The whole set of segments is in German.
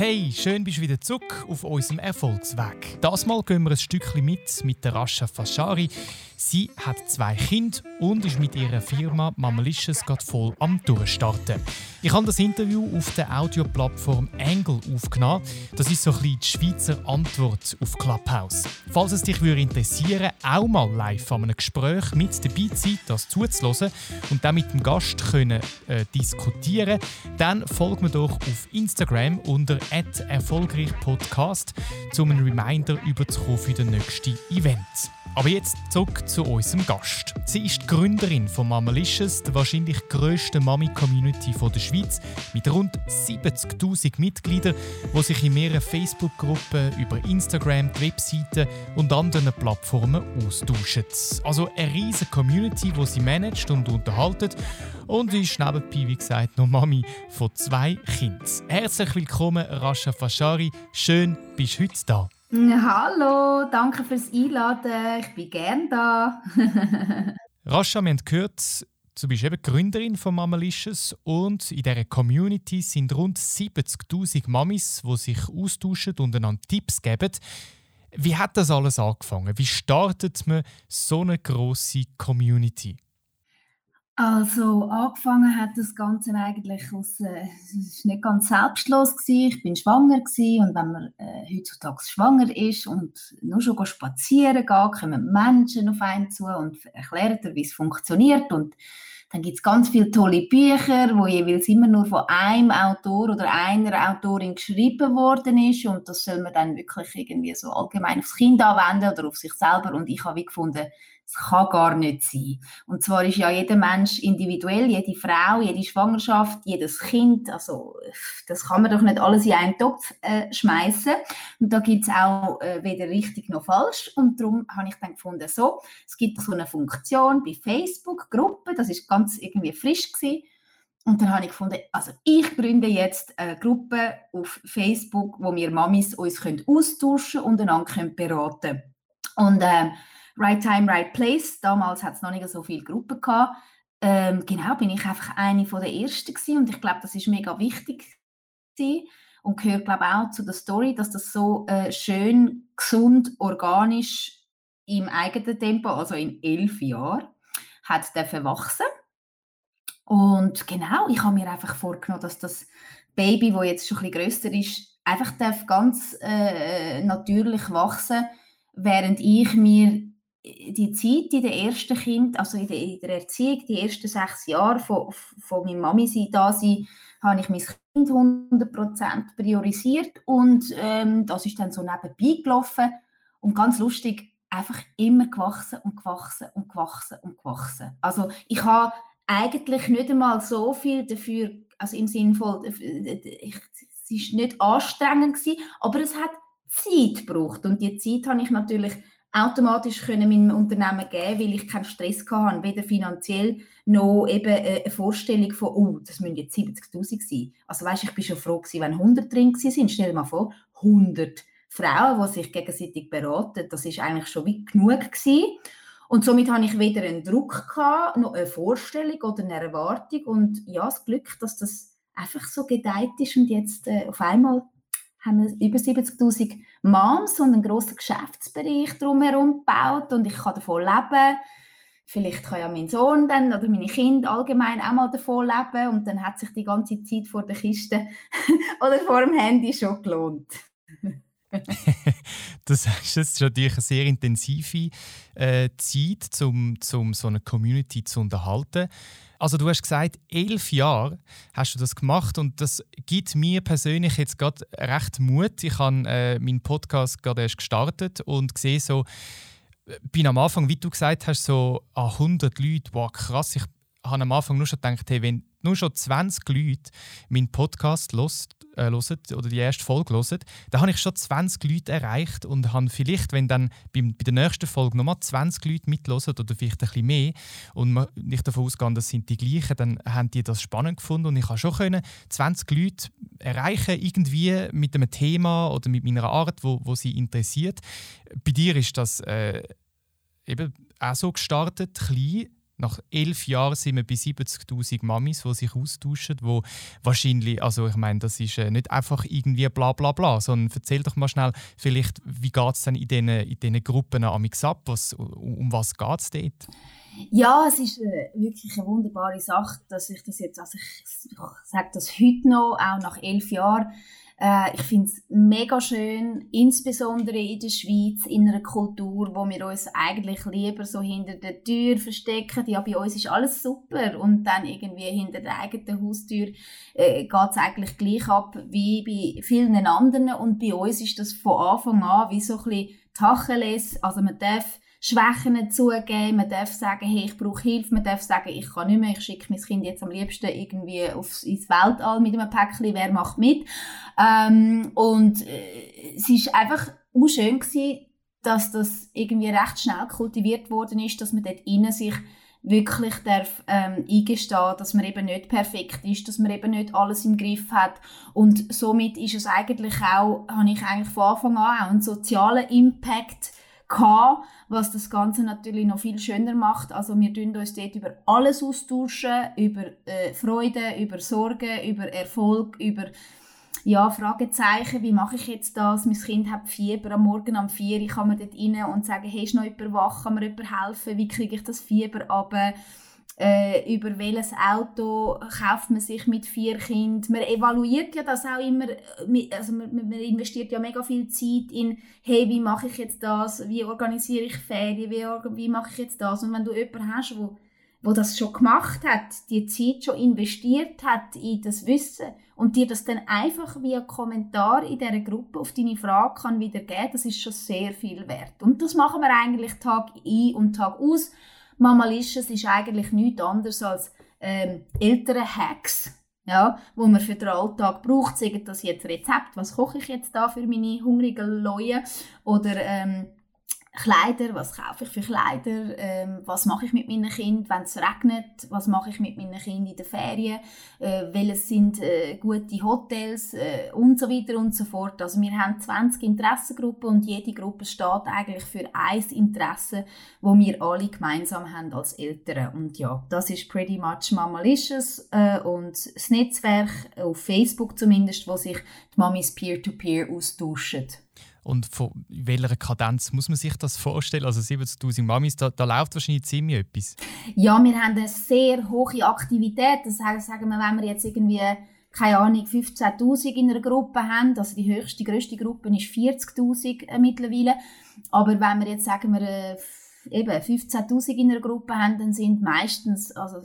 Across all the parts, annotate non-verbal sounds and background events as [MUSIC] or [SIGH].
Hey, schön bist du wieder zurück auf unserem Erfolgsweg. Das Mal gehen wir ein Stückchen mit mit der Rascha Fashari. Sie hat zwei Kinder und ist mit ihrer Firma Mamalicious gerade voll am Durchstarten. Ich habe das Interview auf der Audioplattform Angle aufgenommen. Das ist so ein bisschen die Schweizer Antwort auf Clubhouse. Falls es dich interessieren, auch mal live an einem Gespräch mit dabei sein, das zuzulassen und dann mit dem Gast können, äh, diskutieren, dann folgt mir doch auf Instagram unter erfolgreichpodcast, um einen Reminder überzukommen für das nächste Event. Aber jetzt zurück zu unserem Gast. Sie ist die Gründerin von Mamalicious, der wahrscheinlich grössten Mami-Community der Schweiz, mit rund 70.000 Mitgliedern, die sich in mehreren Facebook-Gruppen, über Instagram, Webseiten und anderen Plattformen austauschen. Also eine riesige Community, die sie managt und unterhaltet und ist nebenbei, wie gesagt, noch Mami von zwei Kindern. Herzlich willkommen, Rasha Fashari. Schön, bist du heute da. Hallo, danke fürs Einladen. Ich bin gern da. [LAUGHS] Rascha, wir haben gehört, du bist eben Gründerin von Mamalicious und in dieser Community sind rund 70.000 Mamis, die sich austauschen und einander Tipps geben. Wie hat das alles angefangen? Wie startet man so eine große Community? Also angefangen hat das Ganze eigentlich aus, äh, es war nicht ganz selbstlos gewesen. Ich bin schwanger gewesen und wenn man äh, heutzutage schwanger ist und nur schon spazieren geht, kommen Menschen auf einen zu und erklären dir, wie es funktioniert und dann gibt es ganz viele tolle Bücher, wo jeweils immer nur von einem Autor oder einer Autorin geschrieben worden ist und das soll man dann wirklich irgendwie so allgemein aufs Kind anwenden oder auf sich selber und ich habe wie gefunden, das kann gar nicht sein. Und zwar ist ja jeder Mensch individuell, jede Frau, jede Schwangerschaft, jedes Kind, also das kann man doch nicht alles in einen Topf äh, schmeißen. Und da gibt es auch äh, weder richtig noch falsch. Und darum habe ich dann gefunden, so, es gibt so eine Funktion bei Facebook, Gruppe, das ist ganz irgendwie frisch gewesen. Und dann habe ich gefunden, also ich gründe jetzt eine Gruppe auf Facebook, wo wir Mamis uns können austauschen und einander beraten können. Und äh, Right Time, Right Place. Damals hat es noch nicht so viele Gruppen gehabt. Ähm, genau, bin ich einfach eine von der ersten gewesen und ich glaube, das ist mega wichtig gewesen und gehört glaube auch zu der Story, dass das so äh, schön, gesund, organisch im eigenen Tempo, also in elf Jahren, hat dürfen wachsen. Und genau, ich habe mir einfach vorgenommen, dass das Baby, wo jetzt schon ein bisschen grösser ist, einfach darf ganz äh, natürlich wachsen, während ich mir die Zeit in der ersten Kind, also in der, in der Erziehung, die ersten sechs Jahre von, von meiner Mami sein, da sein, habe ich mein Kind 100% priorisiert und ähm, das ist dann so nebenbei gelaufen und ganz lustig, einfach immer gewachsen und gewachsen und gewachsen und gewachsen. Also ich habe eigentlich nicht einmal so viel dafür, also im Sinne von, es war nicht anstrengend gewesen, aber es hat Zeit gebraucht und die Zeit habe ich natürlich automatisch können meinem Unternehmen geben, weil ich keinen Stress hatte, weder finanziell noch eben äh, eine Vorstellung von, oh, das müssen jetzt 70'000 sein. Also weißt, ich bin schon froh gewesen, wenn 100 drin sind. Stell dir mal vor, 100 Frauen, die sich gegenseitig beraten, das ist eigentlich schon wie genug gewesen. Und somit habe ich weder einen Druck gehabt, noch eine Vorstellung oder eine Erwartung und ja, das Glück, dass das einfach so gedeiht ist und jetzt äh, auf einmal haben wir über 70'000 Moms und einen grossen Geschäftsbereich drumherum gebaut und ich kann davon leben. Vielleicht kann ja mein Sohn dann oder meine Kinder allgemein auch mal davon leben und dann hat sich die ganze Zeit vor der Kiste [LAUGHS] oder vor dem Handy schon gelohnt. [LAUGHS] das ist natürlich eine sehr intensive äh, Zeit, um, um so eine Community zu unterhalten. Also du hast gesagt, elf Jahre hast du das gemacht und das gibt mir persönlich jetzt gerade recht Mut. Ich habe äh, meinen Podcast gerade erst gestartet und sehe so, bin am Anfang, wie du gesagt hast, so an 100 Leute, wow krass, ich habe am Anfang nur schon gedacht, hey, wenn nur schon 20 Leute meinen Podcast lost, äh, hören, oder die erste Folge hören, dann habe ich schon 20 Leute erreicht und habe vielleicht, wenn dann bei, bei der nächsten Folge nochmal 20 Leute mithören oder vielleicht ein bisschen mehr und nicht davon ausgehen, das sind die gleichen, dann haben die das spannend gefunden und ich habe schon können 20 Leute erreichen, irgendwie mit einem Thema oder mit meiner Art, wo, wo sie interessiert. Bei dir ist das äh, eben auch so gestartet, klein, nach elf Jahren sind wir bei 70'000 Mamis, die sich austauschen, wo wahrscheinlich, also ich meine, das ist äh, nicht einfach irgendwie bla bla bla, sondern erzähl doch mal schnell, vielleicht, wie geht es denn in diesen, in diesen Gruppen am ab, was, um was geht es dort? Ja, es ist äh, wirklich eine wunderbare Sache, dass ich das jetzt, also ich sage das heute noch, auch nach elf Jahren, äh, ich finde es mega schön, insbesondere in der Schweiz, in einer Kultur, wo wir uns eigentlich lieber so hinter der Tür verstecken. Ja, bei uns ist alles super und dann irgendwie hinter der eigenen Haustür äh, geht es eigentlich gleich ab wie bei vielen anderen und bei uns ist das von Anfang an wie so ein bisschen Tacheles, also man darf Schwächen zugeben, man darf sagen, hey, ich brauche Hilfe, man darf sagen, ich kann nicht mehr, ich schicke mein Kind jetzt am liebsten irgendwie aufs, ins Weltall mit einem Päckchen, wer macht mit? Ähm, und äh, es ist einfach schön gewesen, dass das irgendwie recht schnell kultiviert worden ist, dass man dort innen sich wirklich darf ähm, eingestehen, dass man eben nicht perfekt ist, dass man eben nicht alles im Griff hat. Und somit ist es eigentlich auch, habe ich eigentlich von Anfang an auch einen sozialen Impact gehabt, was das Ganze natürlich noch viel schöner macht. Also wir tun uns dort über alles austauschen, über äh, Freude, über Sorgen, über Erfolg, über ja, Fragezeichen, wie mache ich jetzt das? Mein Kind hat Fieber am Morgen um 4 ich kann mir dort rein und sagen, hey, ist noch jemand wach, kann mir jemand helfen, wie kriege ich das Fieber ab? Äh, über welches Auto kauft man sich mit vier Kindern. Man evaluiert ja das auch immer, äh, also man, man investiert ja mega viel Zeit in, hey, wie mache ich jetzt das, wie organisiere ich Ferien, wie, wie mache ich jetzt das. Und wenn du jemanden hast, wo, wo das schon gemacht hat, die Zeit schon investiert hat in das Wissen und dir das dann einfach via Kommentar in dieser Gruppe auf deine Frage kann wieder geben, das ist schon sehr viel wert. Und das machen wir eigentlich Tag ein und Tag aus. Mamalicious ist eigentlich nichts anderes als ähm, ältere Hacks, ja, wo man für den Alltag braucht. Sagen das jetzt Rezept, was koche ich jetzt da für meine hungrigen Leute? Oder ähm, Kleider, was kaufe ich für Kleider, ähm, was mache ich mit meinen Kindern, wenn es regnet, was mache ich mit meinen Kindern in den Ferien, äh, welches sind äh, gute Hotels äh, und so weiter und so fort. Also wir haben 20 Interessengruppen und jede Gruppe steht eigentlich für ein Interesse, wo wir alle gemeinsam haben als Eltern. Und ja, das ist pretty much Mamalicious äh, und das Netzwerk auf Facebook zumindest, wo sich die Mamis peer-to-peer -peer austauschen. Und von welcher Kadenz muss man sich das vorstellen? Also 70'000 Mamis, da, da läuft wahrscheinlich ziemlich etwas. Ja, wir haben eine sehr hohe Aktivität. Das heißt, sagen wir, wenn wir jetzt irgendwie keine Ahnung, 15.000 in einer Gruppe haben, also die höchste, grösste Gruppe ist 40.000 äh, mittlerweile, aber wenn wir jetzt, sagen wir, äh, eben 15.000 in einer Gruppe haben, dann sind meistens, also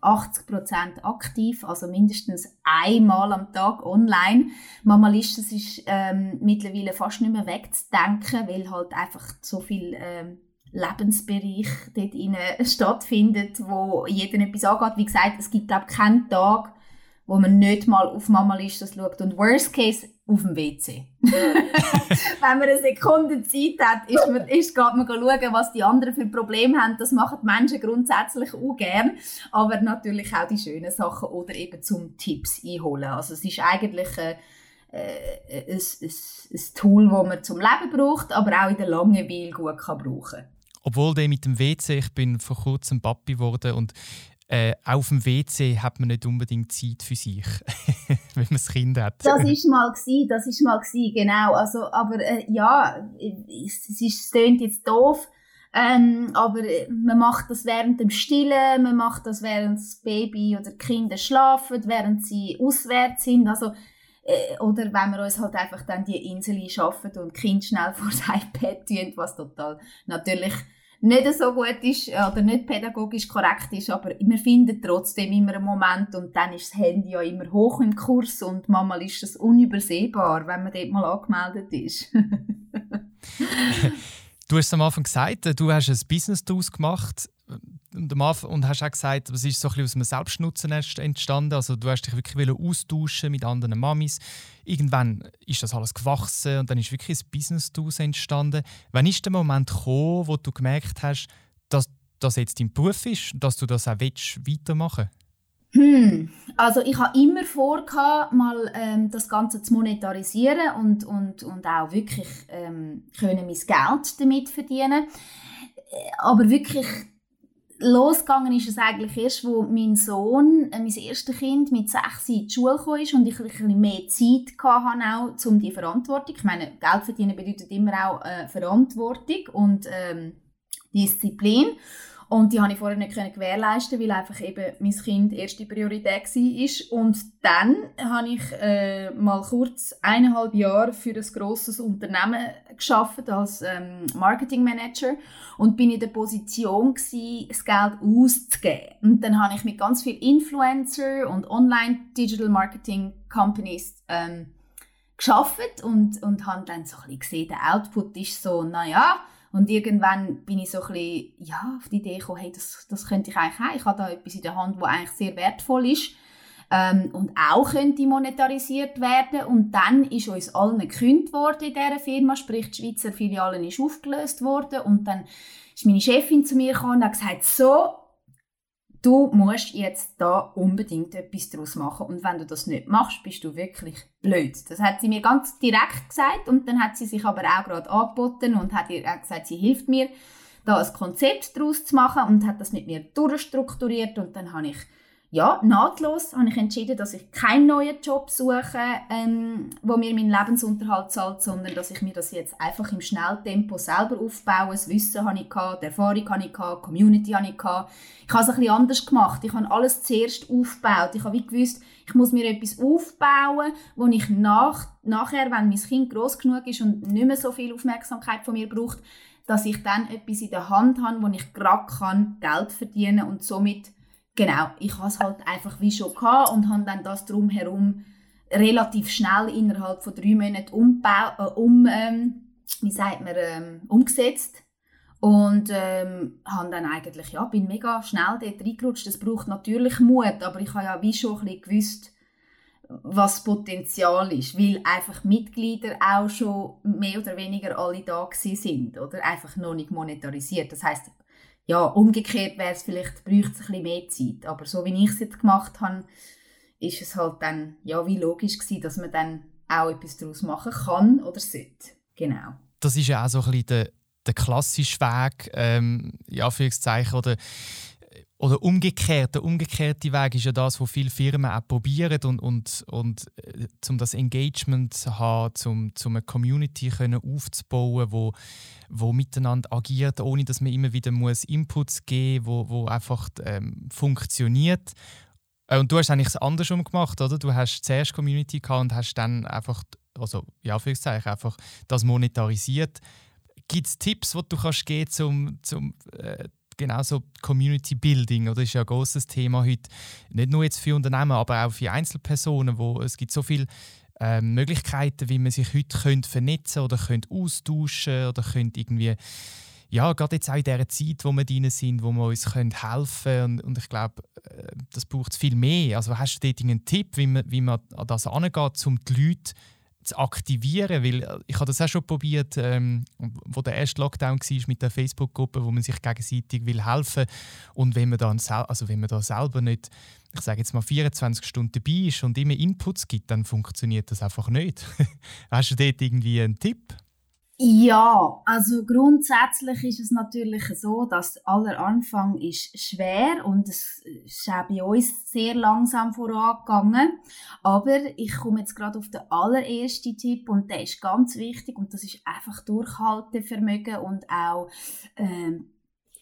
80% aktiv, also mindestens einmal am Tag online. Mamalisches ist ähm, mittlerweile fast nicht mehr wegzudenken, weil halt einfach so viel ähm, Lebensbereich dort [LAUGHS] stattfindet, wo jeden etwas angeht. Wie gesagt, es gibt glaube keinen Tag, wo man nicht mal auf Mamalisches schaut. Und worst case, auf dem WC. [LAUGHS] Wenn man eine Sekunde Zeit hat, ist man, ist, geht man schauen, was die anderen für Probleme haben. Das machen die Menschen grundsätzlich auch gern. Aber natürlich auch die schönen Sachen oder eben zum Tipps einholen. Also es ist eigentlich äh, äh, ein, ein, ein Tool, das man zum Leben braucht, aber auch in der Langeweile gut kann brauchen obwohl der mit dem WC, ich bin vor kurzem Papi geworden und äh, auf dem WC hat man nicht unbedingt Zeit für sich, [LAUGHS] wenn man das Kind hat. Das ist mal gewesen, das ist mal gewesen, genau. Also, aber äh, ja, es, ist, klingt jetzt doof, ähm, aber äh, man macht das während dem Stillen, man macht das während das Baby oder Kinder schlafen, während sie auswärts sind. Also äh, oder wenn wir uns halt einfach dann die Insel schaffen und Kind schnell [LAUGHS] vor das iPad tun, was total natürlich nicht so gut ist oder nicht pädagogisch korrekt ist, aber wir finden trotzdem immer einen Moment und dann ist das Handy ja immer hoch im Kurs und manchmal ist es unübersehbar, wenn man dort mal angemeldet ist. [LAUGHS] du hast am Anfang gesagt, du hast ein Business daraus gemacht und, am Anfang, und hast auch gesagt, es ist so ein bisschen aus einem Selbstnutzen entstanden. Also du hast dich wirklich austauschen mit anderen Mamis. Irgendwann ist das alles gewachsen und dann ist wirklich ein Business daraus entstanden. Wann ist der Moment gekommen, wo du gemerkt hast, dass das jetzt dein Beruf ist, dass du das auch willst, weitermachen hm. Also ich habe immer vor, mal ähm, das Ganze zu monetarisieren und, und, und auch wirklich ähm, können mein Geld damit verdienen. Äh, aber wirklich losgegangen ist es eigentlich erst, wo mein Sohn, äh, mein erstes Kind, mit sechs in die Schule kam und ich ein bisschen mehr Zeit hatte, auch, um die Verantwortung. Ich meine, Geld verdienen bedeutet immer auch äh, Verantwortung und ähm, Disziplin. Und die konnte ich vorher nicht gewährleisten, weil einfach eben mein Kind erste Priorität war. Und dann habe ich äh, mal kurz eineinhalb Jahre für ein grosses Unternehmen geschafft als ähm, Marketing Manager und bin in der Position gewesen, das Geld auszugeben. Und dann habe ich mit ganz vielen Influencer und Online Digital Marketing Companies ähm, geschafft und und habe dann so ein bisschen gesehen, der Output ist so, naja, und irgendwann bin ich so ein bisschen, ja, auf die Idee gekommen, hey, das, das könnte ich eigentlich auch. Ich habe da etwas in der Hand, das eigentlich sehr wertvoll ist ähm, und auch könnte monetarisiert werden. Und dann ist uns allen gekündigt worden in dieser Firma, sprich die Schweizer Filiale ist aufgelöst worden und dann ist meine Chefin zu mir gekommen und hat gesagt, so, du musst jetzt da unbedingt etwas daraus machen und wenn du das nicht machst, bist du wirklich blöd. Das hat sie mir ganz direkt gesagt und dann hat sie sich aber auch gerade angeboten und hat ihr auch gesagt, sie hilft mir, da ein Konzept daraus zu machen und hat das mit mir durchstrukturiert und dann habe ich ja, nahtlos habe ich entschieden, dass ich keinen neuen Job suche, ähm, wo mir meinen Lebensunterhalt zahlt, sondern dass ich mir das jetzt einfach im Schnelltempo selber aufbaue. Das Wissen habe ich gehabt, die Erfahrung habe ich gehabt, die Community habe ich gehabt. Ich habe es ein bisschen anders gemacht. Ich habe alles zuerst aufgebaut. Ich habe wie gewusst, ich muss mir etwas aufbauen, wo ich nach, nachher, wenn mein Kind groß genug ist und nicht mehr so viel Aufmerksamkeit von mir braucht, dass ich dann etwas in der Hand habe, wo ich gerade kann Geld verdienen und somit genau, ich habe es halt einfach wie schon gehabt und habe dann das drumherum relativ schnell innerhalb von drei Monaten umbau, äh, um, ähm, wie sagt man, ähm, umgesetzt und ähm, habe dann eigentlich, ja, bin mega schnell dort reingerutscht. Das braucht natürlich Mut, aber ich habe ja wie schon ein bisschen gewusst, was Potenzial ist, weil einfach Mitglieder auch schon mehr oder weniger alle da sind oder einfach noch nicht monetarisiert. Das heißt, ja, umgekehrt wäre es vielleicht, bräuchte es ein bisschen mehr Zeit. Aber so wie ich es jetzt gemacht habe, ist es halt dann, ja, wie logisch gewesen, dass man dann auch etwas daraus machen kann oder sollte. Genau. Das ist ja auch so ein bisschen der, der klassische Weg, ähm, ja, Anführungszeichen, oder oder umgekehrt, der umgekehrte Weg ist ja das, was viele Firmen auch probieren und, und, und äh, um das Engagement zu haben, um, um eine Community können aufzubauen, wo, wo miteinander agiert, ohne dass man immer wieder muss Inputs geben muss, wo, wo einfach ähm, funktioniert. Äh, und du hast eigentlich es andersrum gemacht, oder? Du hast zuerst Community gehabt und hast dann einfach, also ja, einfach das monetarisiert. Gibt es Tipps, die du kannst geben zum, zum äh, genau so Community Building, oder ist ja ein großes Thema heute, nicht nur jetzt für Unternehmen, aber auch für Einzelpersonen, wo es gibt so viele äh, Möglichkeiten, wie man sich heute könnte vernetzen oder könnte austauschen oder könnte irgendwie ja, gerade jetzt auch in dieser Zeit, wo wir drin sind, wo wir uns können helfen können. Und, und ich glaube, äh, das braucht viel mehr. Also hast du dort einen Tipp, wie man, wie man an das angeht, um die Leute zu aktivieren, weil äh, ich habe das auch schon probiert, ähm, wo der erste Lockdown war mit der Facebook-Gruppe, wo man sich gegenseitig will helfen und wenn man dann also wenn man da selber nicht, ich sage jetzt mal 24 Stunden dabei ist und immer Inputs gibt, dann funktioniert das einfach nicht. [LAUGHS] Hast du dort irgendwie einen Tipp? Ja, also grundsätzlich ist es natürlich so, dass aller Anfang ist schwer und es ist auch bei uns sehr langsam vorangegangen. Aber ich komme jetzt gerade auf den allerersten Tipp und der ist ganz wichtig und das ist einfach Durchhaltevermögen und auch ähm,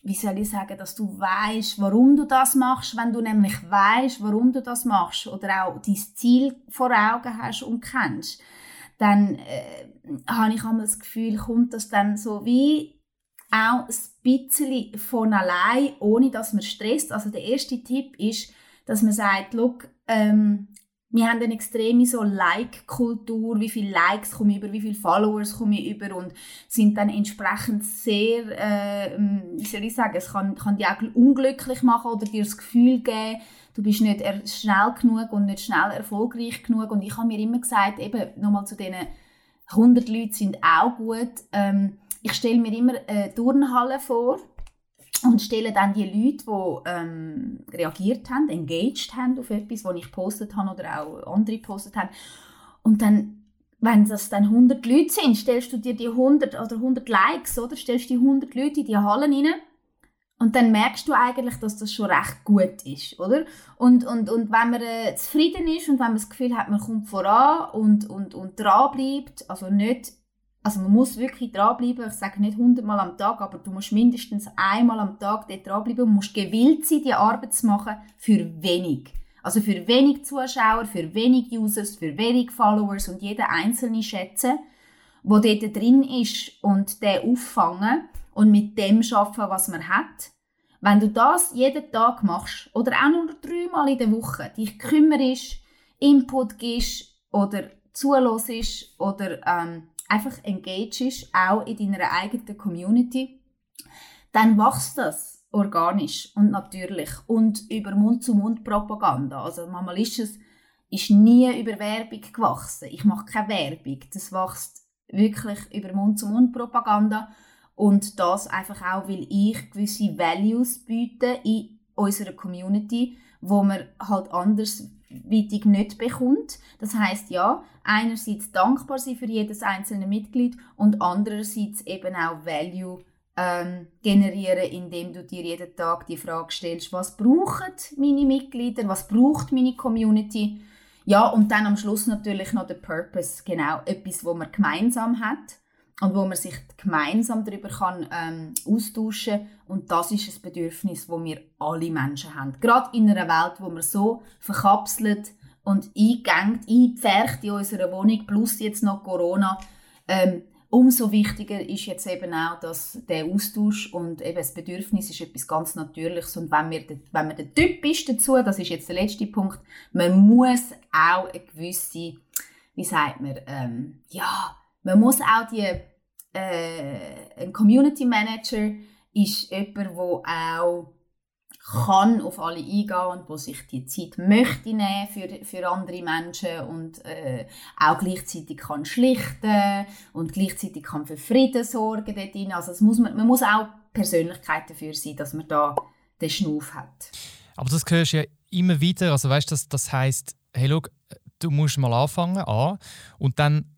wie soll ich sagen, dass du weißt, warum du das machst, wenn du nämlich weißt, warum du das machst oder auch dein Ziel vor Augen hast und kennst dann äh, habe ich einmal das Gefühl, kommt das dann so wie auch ein bisschen von allein, ohne dass man stresst. Also der erste Tipp ist, dass man sagt, look, ähm, wir haben eine extreme so Like-Kultur, wie viele Likes komme ich über, wie viele Followers komme ich über und sind dann entsprechend sehr, äh, wie soll ich sagen, es kann, kann dich auch unglücklich machen oder dir das Gefühl geben, du bist nicht schnell genug und nicht schnell erfolgreich genug. Und ich habe mir immer gesagt, eben nochmal zu diesen 100 Leuten sind auch gut. Ähm, ich stelle mir immer eine Turnhalle vor und stelle dann die Leute, die ähm, reagiert haben, engaged haben auf etwas, was ich gepostet habe oder auch andere gepostet haben. Und dann, wenn das dann 100 Leute sind, stellst du dir die 100 oder 100 Likes, oder? Stellst die 100 Leute in die Hallen rein Und dann merkst du eigentlich, dass das schon recht gut ist, oder? Und, und, und wenn man äh, zufrieden ist und wenn man das Gefühl hat, man kommt voran und, und, und dranbleibt, also nicht, also man muss wirklich dranbleiben, ich sage nicht hundertmal am Tag, aber du musst mindestens einmal am Tag dort dranbleiben und musst gewillt sein, die Arbeit zu machen für wenig. Also für wenig Zuschauer, für wenig Users, für wenig Followers und jeder einzelne schätzen, wo dort drin ist und den auffangen und mit dem schaffen, was man hat. Wenn du das jeden Tag machst oder auch nur dreimal in der Woche, dich kümmerst, Input gibst oder zulässt oder ähm, einfach engagest, auch in deiner eigenen Community, dann wächst das organisch und natürlich und über Mund-zu-Mund-Propaganda. Also Mamalicious ist nie über Werbung gewachsen. Ich mache keine Werbung. Das wächst wirklich über Mund-zu-Mund-Propaganda und das einfach auch, weil ich gewisse Values biete in unserer Community, wo man halt andersweitig nicht bekommt. Das heißt ja, einerseits dankbar sein für jedes einzelne Mitglied und andererseits eben auch Value ähm, generieren, indem du dir jeden Tag die Frage stellst, was brauchen meine Mitglieder, was braucht meine Community? Ja, und dann am Schluss natürlich noch der Purpose, genau, etwas, wo man gemeinsam hat und wo man sich gemeinsam darüber kann ähm, austauschen und das ist ein Bedürfnis, wo wir alle Menschen haben. Gerade in einer Welt, wo man so verkapselt und eingängt, eingepfercht in unserer Wohnung, plus jetzt noch Corona, ähm, umso wichtiger ist jetzt eben auch, dass der Austausch und eben das Bedürfnis ist etwas ganz Natürliches und wenn, wir, wenn man der Typ ist dazu, das ist jetzt der letzte Punkt, man muss auch eine gewisse, wie sagt man, ähm, ja, man muss auch die, äh, ein Community Manager ist jemand, der auch kann auf alle eingehen und wo sich die Zeit möchte nehmen für, für andere Menschen und äh, auch gleichzeitig kann schlichten und gleichzeitig kann für Frieden sorgen dort rein. Also es muss man, man muss auch Persönlichkeit dafür sein, dass man da den Schnuff hat. Aber das hörst du ja immer wieder, also weißt das, das heißt, hey, look, du musst mal anfangen an und dann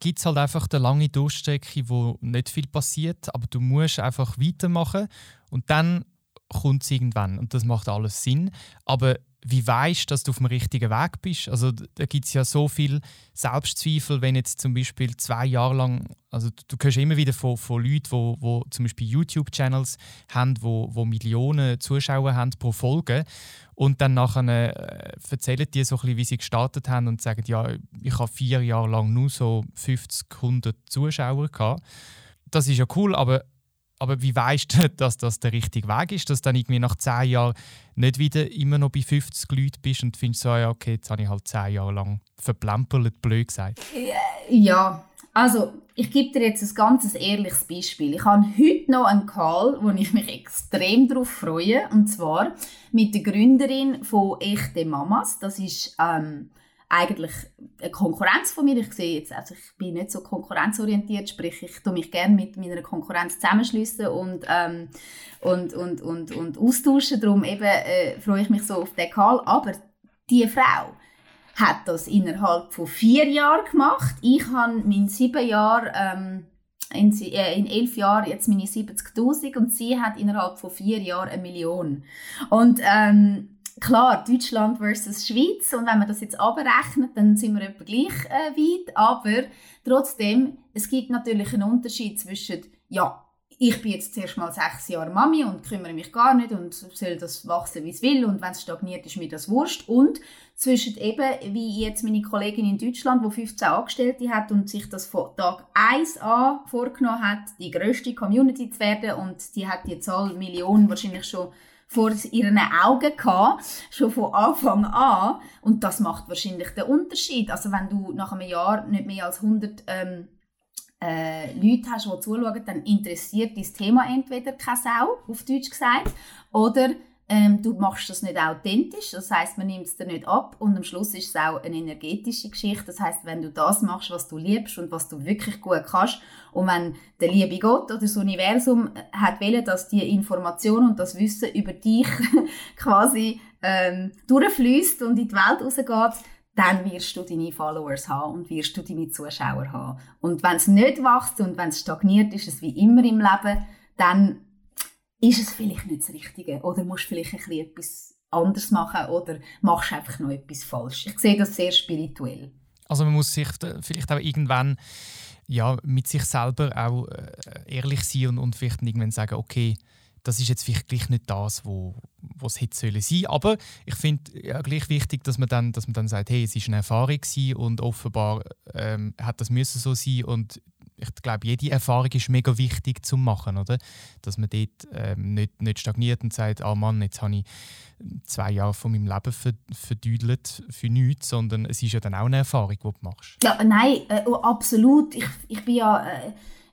gibt es halt einfach eine lange Durchstrecke, wo nicht viel passiert, aber du musst einfach weitermachen und dann kommt es irgendwann und das macht alles Sinn. Aber wie weißt du, dass du auf dem richtigen Weg bist? Also da gibt es ja so viel Selbstzweifel, wenn jetzt zum Beispiel zwei Jahre lang, also du hörst immer wieder von, von Leuten, die wo, wo zum Beispiel YouTube-Channels haben, wo, wo Millionen Zuschauer haben pro Folge und dann nachher äh, erzählen die so ein bisschen, wie sie gestartet haben und sagen, ja, ich habe vier Jahre lang nur so 50, 100 Zuschauer gehabt. Das ist ja cool, aber aber wie weißt du, [LAUGHS] dass das der richtige Weg ist, dass du dann irgendwie nach zehn Jahren nicht wieder immer noch bei 50 Leuten bist und findest so, ja, okay, jetzt habe ich halt zehn Jahre lang verplempert, blöd gesagt. Ja, also ich gebe dir jetzt ein ganz ehrliches Beispiel. Ich habe heute noch einen Call, wo ich mich extrem darauf freue, und zwar mit der Gründerin von Echte Mamas. Das ist ähm, eigentlich eine Konkurrenz von mir. Ich sehe jetzt, also ich bin nicht so konkurrenzorientiert, sprich ich tue mich gerne mit meiner Konkurrenz zusammenschließen und, ähm, und, und, und, und austauschen. Darum eben äh, freue ich mich so auf den Call. Aber die Frau hat das innerhalb von vier Jahren gemacht. Ich habe mein sieben Jahre ähm, in, äh, in elf Jahren jetzt meine 70.000 und sie hat innerhalb von vier Jahren eine Million. Und ähm, klar, Deutschland versus Schweiz. Und wenn man das jetzt abrechnet, dann sind wir etwa gleich äh, weit, aber trotzdem, es gibt natürlich einen Unterschied zwischen, ja, ich bin jetzt zuerst mal sechs Jahre Mami und kümmere mich gar nicht und soll das wachsen, wie es will. Und wenn es stagniert, ist mir das wurscht. Und zwischen eben, wie jetzt meine Kollegin in Deutschland, die 15 Angestellte hat und sich das von Tag 1 an vorgenommen hat, die grösste Community zu werden. Und die hat die Zahl Millionen wahrscheinlich schon vor ihren Augen gehabt, schon von Anfang an. Und das macht wahrscheinlich den Unterschied. Also wenn du nach einem Jahr nicht mehr als 100 ähm, äh, Leute hast, die zuschauen, dann interessiert das Thema entweder keine Sau, auf Deutsch gesagt, oder ähm, du machst das nicht authentisch, das heißt, man nimmt es dir nicht ab und am Schluss ist es auch eine energetische Geschichte. Das heißt, wenn du das machst, was du liebst und was du wirklich gut kannst und wenn der liebe Gott oder das Universum hat wollen, dass die Information und das Wissen über dich [LAUGHS] quasi ähm, durchfließt und in die Welt rausgeht, dann wirst du deine Followers haben und wirst du deine Zuschauer haben. Und wenn es nicht wächst und wenn es stagniert, ist es wie immer im Leben, dann ist es vielleicht nicht das Richtige oder musst vielleicht ein bisschen etwas anders machen oder machst einfach noch etwas falsch. Ich sehe das sehr spirituell. Also man muss sich vielleicht auch irgendwann ja, mit sich selber auch äh, ehrlich sein und, und vielleicht irgendwann sagen, okay, das ist jetzt vielleicht nicht das, wo, was hätte sollen sein. Aber ich finde ja, gleich wichtig, dass man, dann, dass man dann sagt, hey, es ist eine Erfahrung und offenbar ähm, hat das müssen so sein und ich glaube, jede Erfahrung ist mega wichtig zu machen, oder? Dass man dort ähm, nicht, nicht stagniert und sagt, ah oh Mann, jetzt habe ich zwei Jahre von meinem Leben verdüdelt für nichts, sondern es ist ja dann auch eine Erfahrung, die du machst. Ja, nein, äh, oh, absolut. Ich, ich bin ja... Äh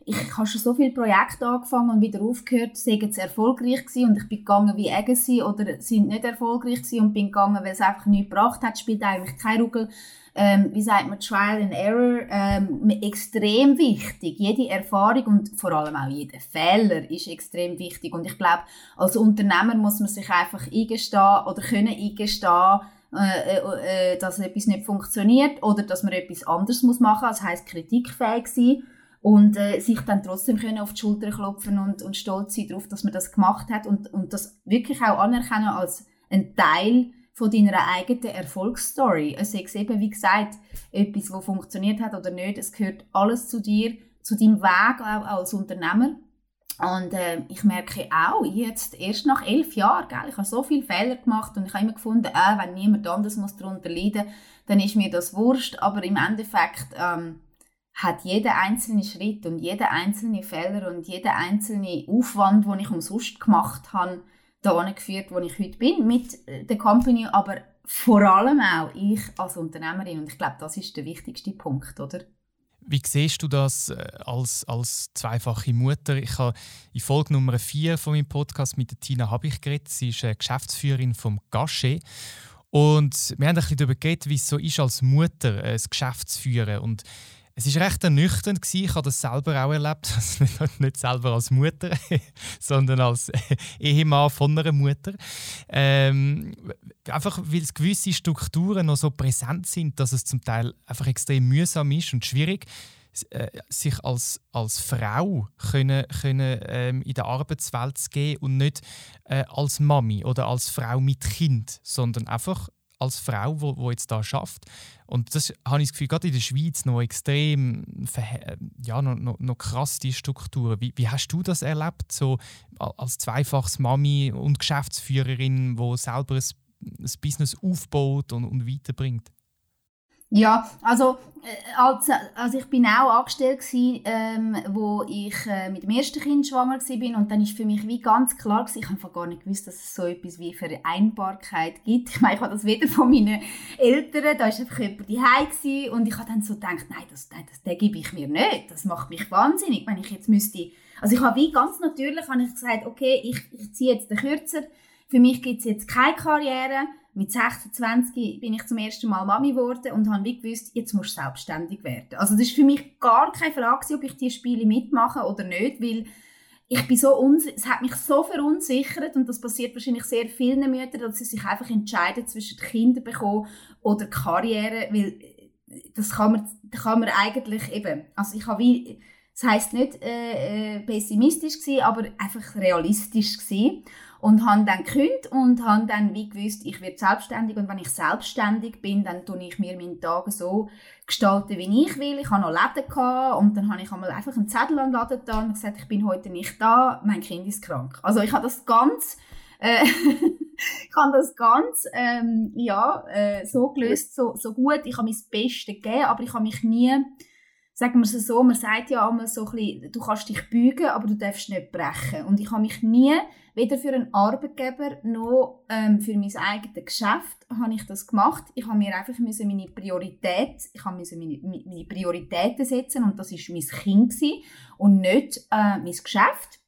ich habe schon so viele Projekte angefangen und wieder aufgehört, sind jetzt erfolgreich gewesen und ich bin gegangen wie Agency oder sind nicht erfolgreich gewesen und bin gegangen, weil es einfach nichts gebracht hat, spielt eigentlich keine Ruggel. Ähm, wie sagt man, Trial and Error, ähm, extrem wichtig. Jede Erfahrung und vor allem auch jeder Fehler ist extrem wichtig. Und ich glaube, als Unternehmer muss man sich einfach eingestehen oder können eingestehen, äh, äh, äh, dass etwas nicht funktioniert oder dass man etwas anderes machen muss. Das heisst, kritikfähig sein und äh, sich dann trotzdem können auf die Schulter klopfen und, und stolz sein darauf, dass man das gemacht hat und, und das wirklich auch anerkennen als ein Teil von deiner eigenen Erfolgsstory. Es ist eben, wie gesagt, etwas, was funktioniert hat oder nicht. Es gehört alles zu dir, zu deinem Weg auch als Unternehmer. Und äh, ich merke auch, jetzt erst nach elf Jahren, gell, ich habe so viele Fehler gemacht und ich habe immer gefunden, äh, wenn niemand anders darunter leiden muss, dann ist mir das wurscht. Aber im Endeffekt ähm, hat jeder einzelne Schritt und jeder einzelne Fehler und jeder einzelne Aufwand, den ich umsonst gemacht habe, dahin geführt, wo ich heute bin, mit äh, der Company, aber vor allem auch ich als Unternehmerin. Und ich glaube, das ist der wichtigste Punkt, oder? Wie siehst du das äh, als, als zweifache Mutter? Ich habe in Folge Nummer 4 von meinem Podcast mit der Tina Habich geredet. Sie ist Geschäftsführerin vom Gachet. Und wir haben ein bisschen darüber geredet, wie es so ist, als Mutter äh, ein Geschäft zu führen. Und es war recht ernüchternd. Ich habe das selber auch erlebt. [LAUGHS] Also nicht, selber als Mutter, [LAUGHS] sondern als [LAUGHS] Ehemann von einer Mutter. Ähm, einfach weil gewisse Strukturen noch so präsent sind, dass es zum Teil einfach extrem mühsam ist und schwierig äh, sich als, als Frau können, können, ähm, in der Arbeitswelt zu gehen und nicht äh, als Mami oder als Frau mit Kind, sondern einfach als Frau, die wo, wo jetzt da schafft. Und das habe ich das Gefühl, gerade in der Schweiz noch extrem, ja, noch, noch, noch krass die Strukturen. Wie, wie hast du das erlebt, so als zweifaches Mami und Geschäftsführerin, die selber ein, ein Business aufbaut und, und weiterbringt? Ja, also, äh, als, also ich bin auch angestellt gewesen, ähm, wo ich äh, mit dem ersten Kind schwanger war und dann ist für mich wie ganz klar gewesen, ich habe gar nicht gewusst, dass es so etwas wie Vereinbarkeit gibt. Ich meine, ich habe das weder von meinen Eltern, da war einfach jemand daheim und ich habe dann so gedacht, nein, das, nein, das, das gebe ich mir nicht, das macht mich wahnsinnig, wenn ich jetzt müsste, also ich habe wie ganz natürlich habe ich gesagt, okay, ich, ich ziehe jetzt den Kürzer, für mich gibt es jetzt keine Karriere, mit 26 bin ich zum ersten Mal Mami geworden und habe gewusst, jetzt musst du selbstständig werden. Also das ist für mich gar keine Frage, ob ich diese Spiele mitmache oder nicht, weil ich bin so es hat mich so verunsichert und das passiert wahrscheinlich sehr vielen Müttern, dass sie sich einfach entscheiden zwischen Kinder bekommen oder Karriere, weil das kann man, kann man eigentlich eben, also ich habe wie, das heisst nicht äh, äh pessimistisch gewesen, aber einfach realistisch gewesen und habe dann gekündigt und habe dann wie gewusst, ich werde selbstständig und wenn ich selbstständig bin, dann tue ich mir meine Tage so gestalten, wie ich will. Ich habe noch Läden und dann habe ich einmal einfach einen Zettel an den Laden da und gesagt, ich bin heute nicht da, mein Kind ist krank. Also ich habe das ganz äh, [LAUGHS] ich habe das ganz ähm, ja, äh, so gelöst, so, so gut. Ich habe mein Bestes gegeben, aber ich habe mich nie sagen wir es so, man sagt ja einmal so ein bisschen, du kannst dich beugen, aber du darfst nicht brechen. Und ich habe mich nie, weder für einen Arbeitgeber noch ähm, für mein eigenes Geschäft, habe ich das gemacht. Ich habe mir einfach müssen meine Priorität, ich habe müssen meine, meine Prioritäten setzen und das ist mein Kind gewesen, und nicht äh, mein Geschäft.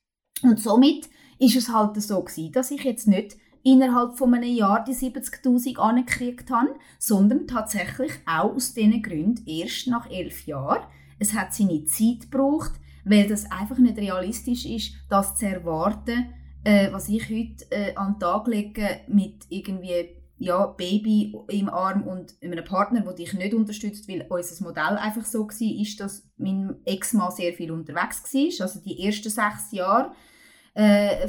Und somit ist es halt so gewesen, dass ich jetzt nicht innerhalb von einem Jahr die 70.000 angekriegt habe, sondern tatsächlich auch aus diesen Gründen erst nach elf Jahren es hat seine Zeit gebraucht, weil das einfach nicht realistisch ist, das zu erwarten, äh, was ich heute äh, an den Tag lege mit irgendwie ja, Baby im Arm und einem Partner, der dich nicht unterstützt, weil unser Modell einfach so war, ist, dass mein Ex-Mann sehr viel unterwegs war. Also die ersten sechs Jahre äh,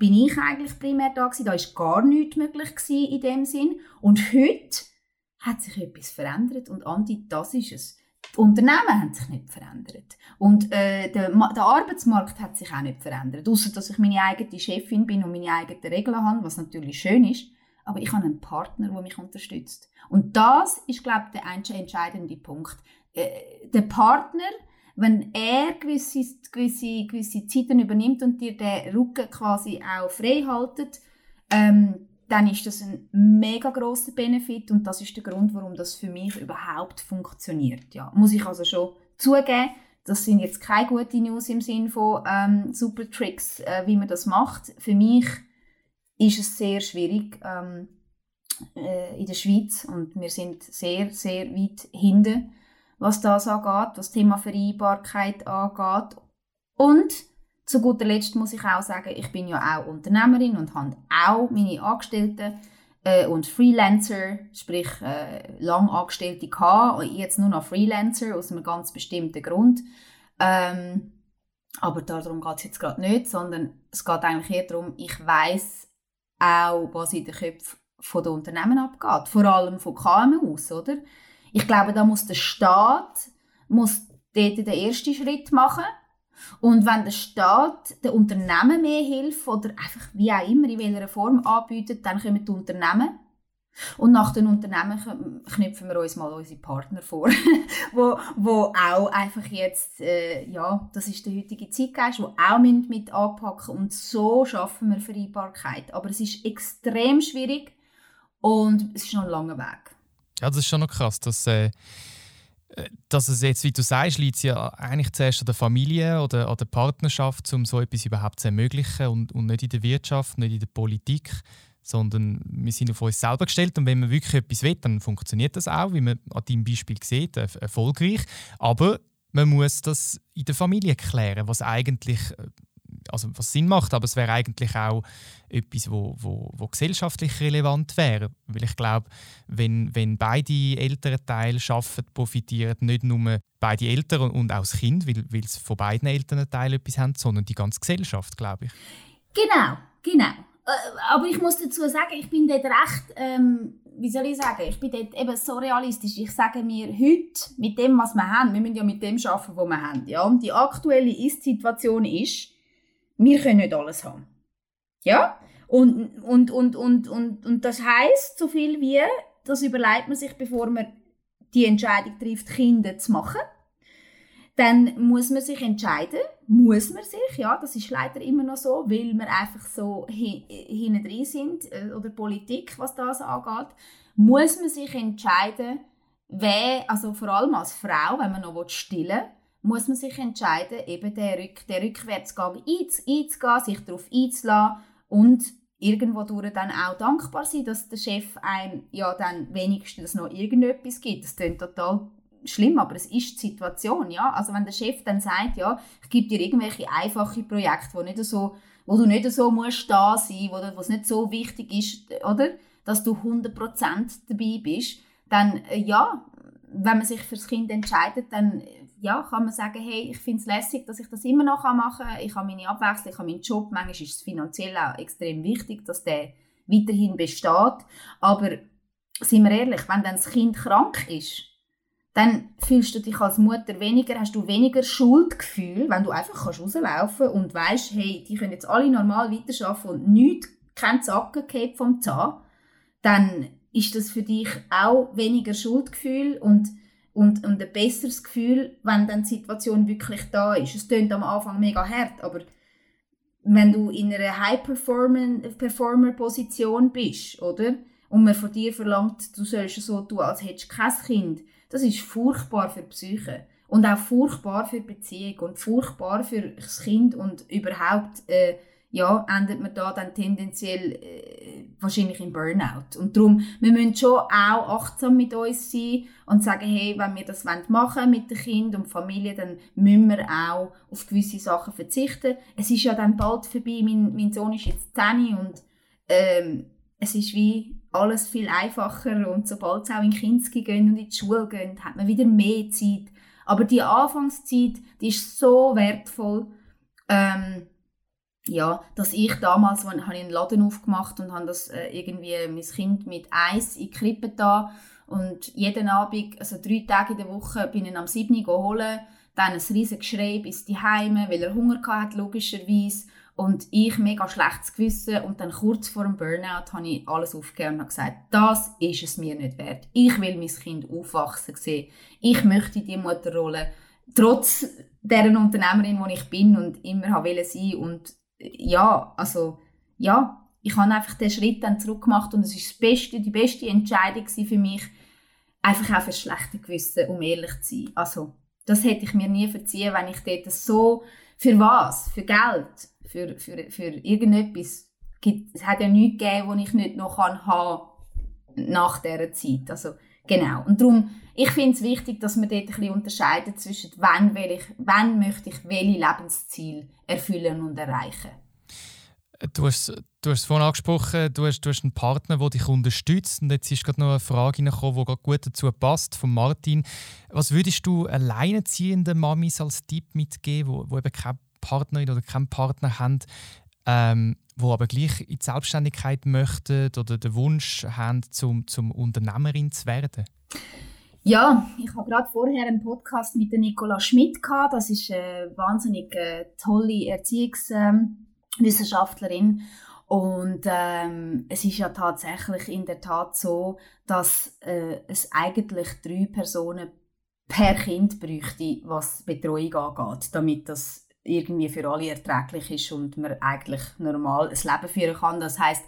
bin ich eigentlich primär da gewesen. Da war gar nichts möglich in dem Sinn. Und heute hat sich etwas verändert und Andi, das ist es. Die Unternehmen haben sich nicht verändert. Und äh, der, der, Arbeitsmarkt hat sich auch nicht verändert. Außer dass ich meine eigene Chefin bin und meine eigenen Regeln habe, was natürlich schön ist. Aber ich habe einen Partner, der mich unterstützt. Und das ist, glaube ich, der entscheidende Punkt. Äh, der Partner, wenn er gewisse, gewisse, gewisse Zeiten übernimmt und dir den Rücken quasi auch frei haltet, ähm, dann ist das ein mega großer Benefit und das ist der Grund, warum das für mich überhaupt funktioniert. Ja, muss ich also schon zugeben, das sind jetzt keine guten News im Sinne von ähm, super Tricks, äh, wie man das macht. Für mich ist es sehr schwierig ähm, äh, in der Schweiz und wir sind sehr, sehr weit hinten was das angeht, was das Thema Vereinbarkeit angeht. Und zu guter Letzt muss ich auch sagen, ich bin ja auch Unternehmerin und habe auch meine Angestellten äh, und Freelancer, sprich äh, lang Angestellte gehabt, jetzt nur noch Freelancer aus einem ganz bestimmten Grund. Ähm, aber darum geht es jetzt gerade nicht, sondern es geht eigentlich eher darum, ich weiß auch, was in den Köpfen der Unternehmen abgeht, vor allem von KMUs, oder? Ich glaube, da muss der Staat muss dort den ersten Schritt machen. Und wenn der Staat den Unternehmen mehr hilft oder einfach wie auch immer in welcher Form anbietet, dann kommen die Unternehmen. Und nach den Unternehmen knüpfen wir uns mal unsere Partner vor, [LAUGHS] wo, wo auch einfach jetzt, äh, ja, das ist der heutige Zeitgeist, wo auch mit anpacken und so schaffen wir Vereinbarkeit. Aber es ist extrem schwierig und es ist noch ein langer Weg. Ja, das ist schon noch krass, dass, äh, dass es jetzt, wie du sagst, liegt ja eigentlich zuerst an der Familie oder an der Partnerschaft, um so etwas überhaupt zu ermöglichen und, und nicht in der Wirtschaft, nicht in der Politik, sondern wir sind auf uns selber gestellt und wenn man wirklich etwas will, dann funktioniert das auch, wie man an deinem Beispiel sieht, erfolgreich. Aber man muss das in der Familie klären, was eigentlich äh, also was Sinn macht, aber es wäre eigentlich auch etwas, wo, wo, wo gesellschaftlich relevant wäre. Weil ich glaube, wenn, wenn beide Elternteile arbeiten, profitieren nicht nur beide Eltern und auch das Kind, weil, weil sie von beiden Elternteilen etwas haben, sondern die ganze Gesellschaft, glaube ich. Genau, genau. Äh, aber ich muss dazu sagen, ich bin dort recht, ähm, wie soll ich sagen, ich bin dort eben so realistisch. Ich sage mir heute, mit dem, was wir haben, wir müssen ja mit dem arbeiten, was wir haben. Ja? Und die aktuelle Ist-Situation ist, wir können nicht alles haben. Ja? Und, und, und, und, und, und das heißt so viel wie, das überlegt man sich, bevor man die Entscheidung trifft, Kinder zu machen. Dann muss man sich entscheiden, muss man sich, ja, das ist leider immer noch so, weil wir einfach so hinten drin sind, äh, oder Politik, was das angeht, muss man sich entscheiden, wer, also vor allem als Frau, wenn man noch stillen will, muss man sich entscheiden, eben den, Rück, den Rückwärtsgang einzugehen, sich darauf einzulassen und irgendwo dann auch dankbar sein, dass der Chef einem ja dann wenigstens noch irgendetwas gibt. Das klingt total schlimm, aber es ist die Situation, ja. Also wenn der Chef dann sagt, ja, ich gebe dir irgendwelche einfache Projekte, wo nicht so, wo du nicht so musst da sein, wo es nicht so wichtig ist, oder, dass du 100% dabei bist, dann äh, ja, wenn man sich fürs Kind entscheidet, dann ja, kann man sagen, hey, ich finde es lässig, dass ich das immer noch machen kann. Ich habe meine Abwechslung, ich habe meinen Job. Manchmal ist es finanziell auch extrem wichtig, dass der weiterhin besteht. Aber sind wir ehrlich, wenn dann das Kind krank ist, dann fühlst du dich als Mutter weniger, hast du weniger Schuldgefühl, wenn du einfach kannst rauslaufen und weißt, hey, die können jetzt alle normal weiterarbeiten und nichts, kein Zacken vom Zahn, dann ist das für dich auch weniger Schuldgefühl und und, und ein besseres Gefühl, wenn dann die Situation wirklich da ist. Es klingt am Anfang mega hart, aber wenn du in einer High-Performer-Position bist, oder? Und man von dir verlangt, du sollst so tun, als hättest du kein Kind, das ist furchtbar für die Psyche. Und auch furchtbar für die Beziehung und furchtbar für das Kind und überhaupt äh, ja, endet man da dann tendenziell äh, wahrscheinlich im Burnout. Und darum, wir müssen schon auch achtsam mit uns sein und sagen, hey, wenn wir das machen mit dem Kind und Familie, dann müssen wir auch auf gewisse Sachen verzichten. Es ist ja dann bald vorbei, mein, mein Sohn ist jetzt 10 und ähm, es ist wie alles viel einfacher und sobald sie auch in Kinski gehen und in die Schule gehen, hat man wieder mehr Zeit. Aber die Anfangszeit, die ist so wertvoll. Ähm, ja, dass ich damals, wo, habe ich einen Laden aufgemacht und habe das äh, irgendwie mein Kind mit Eis in die Krippe da und jeden Abend, also drei Tage in der Woche, bin ich am 7 Uhr holen, dann ein riesiges Geschrei bis die Heime, weil er Hunger hatte, logischerweise. Und ich mega schlechtes Gewissen. Und dann kurz vor dem Burnout habe ich alles aufgegeben und gesagt, das ist es mir nicht wert. Ich will mein Kind aufwachsen sehen. Ich möchte die Mutterrolle, trotz deren Unternehmerin, die ich bin und immer habe sein Und ja, also, ja, ich habe einfach den Schritt dann zurückgemacht und es das beste, die beste Entscheidung für mich, einfach auch für schlechte Gewissen, um ehrlich zu sein. Also, das hätte ich mir nie verziehen, wenn ich dort so, für was? Für Geld? Für, für, für irgendetwas? Es hat ja nichts gegeben, was ich nicht noch haben kann nach dieser Zeit. Also, genau. Und darum, ich finde es wichtig, dass man dort ein bisschen unterscheidet zwischen wann, will ich, wann möchte ich welche Lebensziele erfüllen und erreichen. Du hast, du hast es vorhin angesprochen, du hast, du hast einen Partner, der dich unterstützt. Und jetzt ist gerade noch eine Frage gekommen, die gut dazu passt, von Martin. Was würdest du alleinerziehenden Mamis als Tipp mitgeben, wo, wo eben keine Partnerin oder keinen Partner haben, ähm, wo aber gleich in die Selbstständigkeit möchten oder den Wunsch haben, zum, zum Unternehmerin zu werden? Ja, ich habe gerade vorher einen Podcast mit der Nicola Schmidt gehabt. Das ist eine wahnsinnig äh, tolle Erziehungs- ähm, Wissenschaftlerin. Und ähm, es ist ja tatsächlich in der Tat so, dass äh, es eigentlich drei Personen per Kind bräuchte, was Betreuung angeht, damit das irgendwie für alle erträglich ist und man eigentlich normal ein Leben führen kann. Das heißt,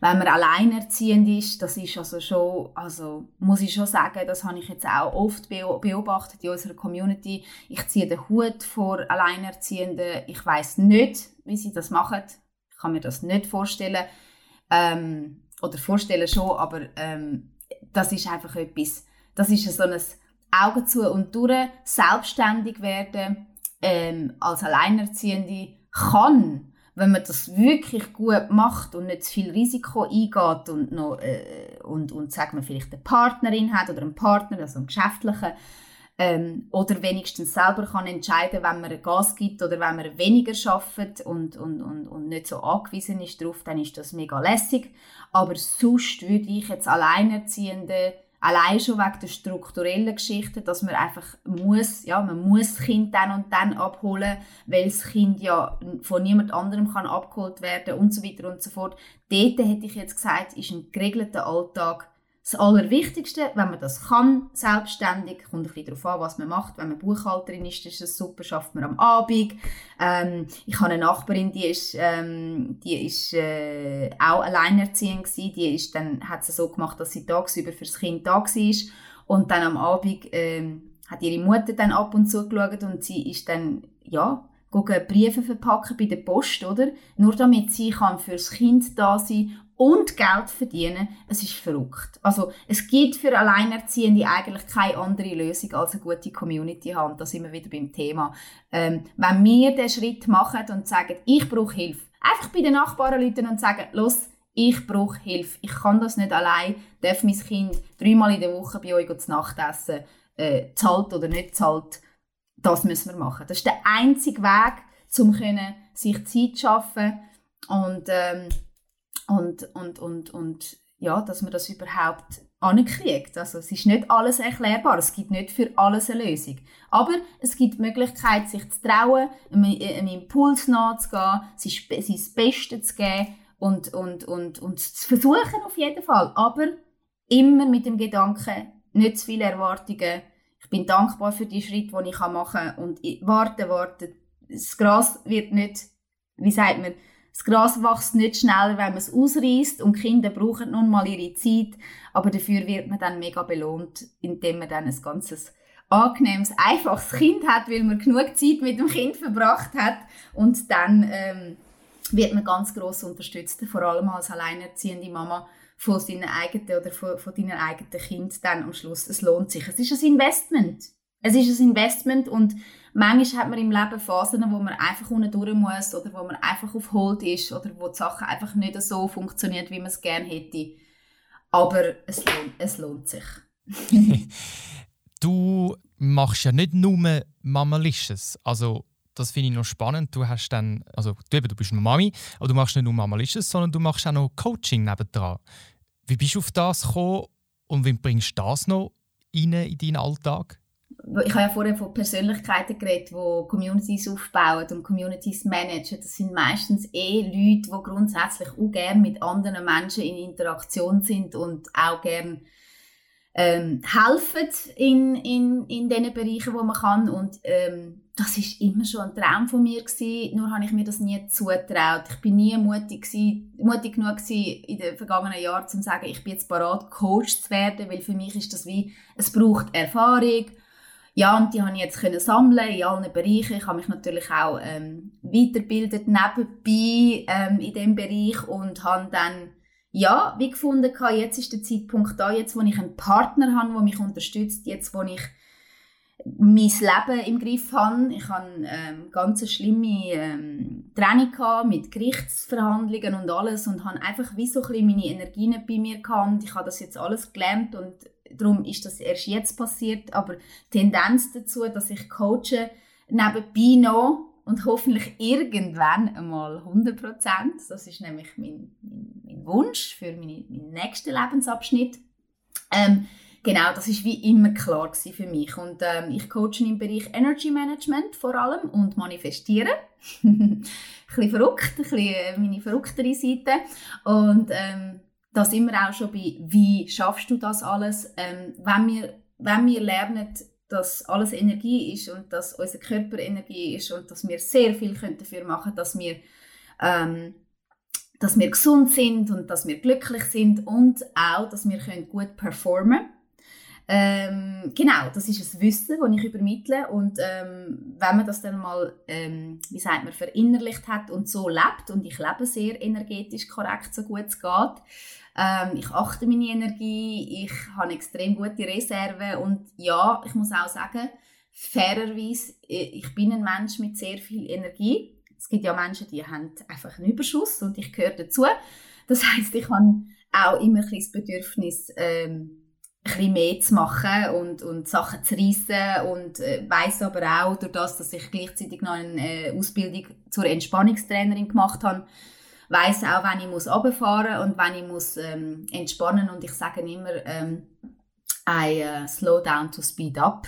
wenn man alleinerziehend ist, das ist also schon, also muss ich schon sagen, das habe ich jetzt auch oft beobachtet in unserer Community. Ich ziehe den Hut vor Alleinerziehenden. Ich weiß nicht, wie sie das machen. Ich kann mir das nicht vorstellen. Ähm, oder vorstellen schon, aber ähm, das ist einfach etwas, das ist so ein Augen zu und durch, selbstständig werden ähm, als Alleinerziehende kann wenn man das wirklich gut macht und nicht zu viel Risiko eingeht und noch, äh, und, und sagen wir vielleicht eine Partnerin hat oder einen Partner, also einen geschäftlichen, ähm, oder wenigstens selber kann entscheiden, wenn man Gas gibt oder wenn man weniger schafft und, und, und, und nicht so angewiesen ist darauf, dann ist das mega lässig. Aber sonst würde ich jetzt Alleinerziehende allein schon wegen der strukturellen Geschichte, dass man einfach muss, ja, man muss das Kind dann und dann abholen, weil das Kind ja von niemand anderem kann abgeholt werden und so weiter und so fort. Dort hätte ich jetzt gesagt, ist ein geregelter Alltag das Allerwichtigste, wenn man das kann, selbstständig, kommt ein bisschen darauf an, was man macht. Wenn man Buchhalterin ist, ist es super, schafft man am Abend. Ähm, ich habe eine Nachbarin, die ist, ähm, die ist äh, auch alleinerziehend gewesen. Die ist dann, hat es so gemacht, dass sie tagsüber fürs Kind da war. Und dann am Abend ähm, hat ihre Mutter dann ab und zu geschaut und sie ist dann, ja, Briefe verpacken bei der Post, oder? Nur damit sie kann fürs Kind da sein und Geld verdienen, es ist verrückt. Also es gibt für Alleinerziehende eigentlich keine andere Lösung als eine gute Community haben. Da sind wir wieder beim Thema. Ähm, wenn wir den Schritt machen und sagen, ich brauche Hilfe, einfach bei den Nachbarn rufen und sagen, los, ich brauche Hilfe, ich kann das nicht allein, darf mein Kind dreimal in der Woche bei euch zu Nacht essen, äh, zahlt oder nicht zahlt, das müssen wir machen. Das ist der einzige Weg, um sich Zeit zu schaffen und ähm, und, und, und, und ja, dass man das überhaupt ankriegt. Also es ist nicht alles erklärbar, es gibt nicht für alles eine Lösung. Aber es gibt die Möglichkeit, sich zu trauen, einem, Impuls nachzugehen, sich sein Bestes zu geben und, und, und, und zu versuchen auf jeden Fall. Aber immer mit dem Gedanken, nicht zu viele Erwartungen. Ich bin dankbar für die Schritte, die ich machen kann und warte, warte. Das Gras wird nicht, wie sagt man, das Gras wächst nicht schneller, wenn man es ausreißt und Kinder brauchen nun mal ihre Zeit, aber dafür wird man dann mega belohnt, indem man dann ein ganzes angenehmes, einfaches Kind hat, weil man genug Zeit mit dem Kind verbracht hat und dann ähm, wird man ganz groß unterstützt, vor allem als alleinerziehende Mama von seinen eigenen oder von, von deinen eigenen Kind dann am Schluss. Es lohnt sich. Es ist ein Investment. Es ist ein Investment und manchmal hat man im Leben Phasen, wo man einfach unten durch muss oder wo man einfach auf Hold ist oder wo die Sachen einfach nicht so funktionieren, wie man es gerne hätte. Aber es lohnt, es lohnt sich. [LAUGHS] du machst ja nicht nur Mamalicious. Also das finde ich noch spannend. Du hast dann, also du, eben, du bist eine Mami, aber du machst nicht nur Mamalisches, sondern du machst auch noch Coaching nebendran. Wie bist du auf das gekommen und wie bringst du das noch rein in deinen Alltag? Ich habe ja vorher von Persönlichkeiten geredet, die Communities aufbauen und Communities managen. Das sind meistens eh Leute, die grundsätzlich auch gerne mit anderen Menschen in Interaktion sind und auch gerne ähm, helfen in, in, in den Bereichen, wo man kann. Und ähm, das ist immer schon ein Traum von mir gewesen, nur habe ich mir das nie zutraut. Ich bin nie mutig, gewesen, mutig genug gewesen in den vergangenen Jahren, um zu sagen, ich bin jetzt bereit, Coach zu werden, weil für mich ist das wie, es braucht Erfahrung, ja, und die habe ich jetzt können sammeln in allen Bereichen. Ich habe mich natürlich auch ähm, weitergebildet nebenbei ähm, in dem Bereich und habe dann ja, wie gefunden, jetzt ist der Zeitpunkt da, jetzt wo ich einen Partner habe, der mich unterstützt, jetzt wo ich mein Leben im Griff habe. Ich hatte ähm, ganz schlimme ähm, Training mit Gerichtsverhandlungen und alles und habe einfach wie so ein bisschen meine Energien bei mir gehabt. Ich habe das jetzt alles gelernt und darum ist das erst jetzt passiert. Aber Tendenz dazu, dass ich coache, nebenbei noch und hoffentlich irgendwann einmal 100 Prozent. Das ist nämlich mein, mein, mein Wunsch für meine, meinen nächsten Lebensabschnitt. Ähm, genau, das ist wie immer klar für mich. Und ähm, ich coache im Bereich Energy Management vor allem und manifestieren. [LAUGHS] ein bisschen verrückt, ein bisschen äh, meine verrücktere Seite. Und ähm, da sind wir auch schon bei, wie schaffst du das alles? Ähm, wenn, wir, wenn wir lernen, dass alles Energie ist und dass unser Körper Energie ist und dass wir sehr viel dafür machen können, dass wir, ähm, dass wir gesund sind und dass wir glücklich sind und auch, dass wir gut performen können. Ähm, genau, das ist ein Wissen, das ich übermittle und ähm, wenn man das dann mal, ähm, wie sagt man, verinnerlicht hat und so lebt und ich lebe sehr energetisch korrekt, so gut es geht, ähm, ich achte meine Energie, ich habe extrem gute Reserven und ja, ich muss auch sagen, fairerweise, ich bin ein Mensch mit sehr viel Energie. Es gibt ja Menschen, die haben einfach einen Überschuss und ich gehöre dazu. Das [LAUGHS] heißt, ich habe auch immer ein das Bedürfnis, ähm, ein mehr zu machen und, und Sachen zu reissen und äh, weiss aber auch, durch das, dass ich gleichzeitig noch eine äh, Ausbildung zur Entspannungstrainerin gemacht habe, weiß auch, wenn ich muss runterfahren und wenn ich muss ähm, entspannen und ich sage immer, ähm, I uh, slow down to speed up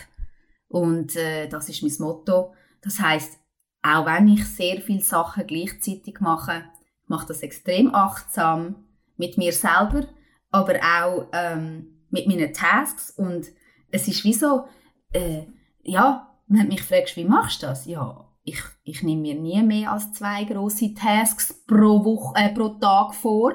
und äh, das ist mein Motto. Das heißt, auch wenn ich sehr viele Sachen gleichzeitig mache, mache das extrem achtsam mit mir selber, aber auch ähm, mit meinen Tasks und es ist wie so, äh, ja, wenn du mich fragst, wie machst du das? Ja, ich, ich nehme mir nie mehr als zwei große Tasks pro, Woche, äh, pro Tag vor.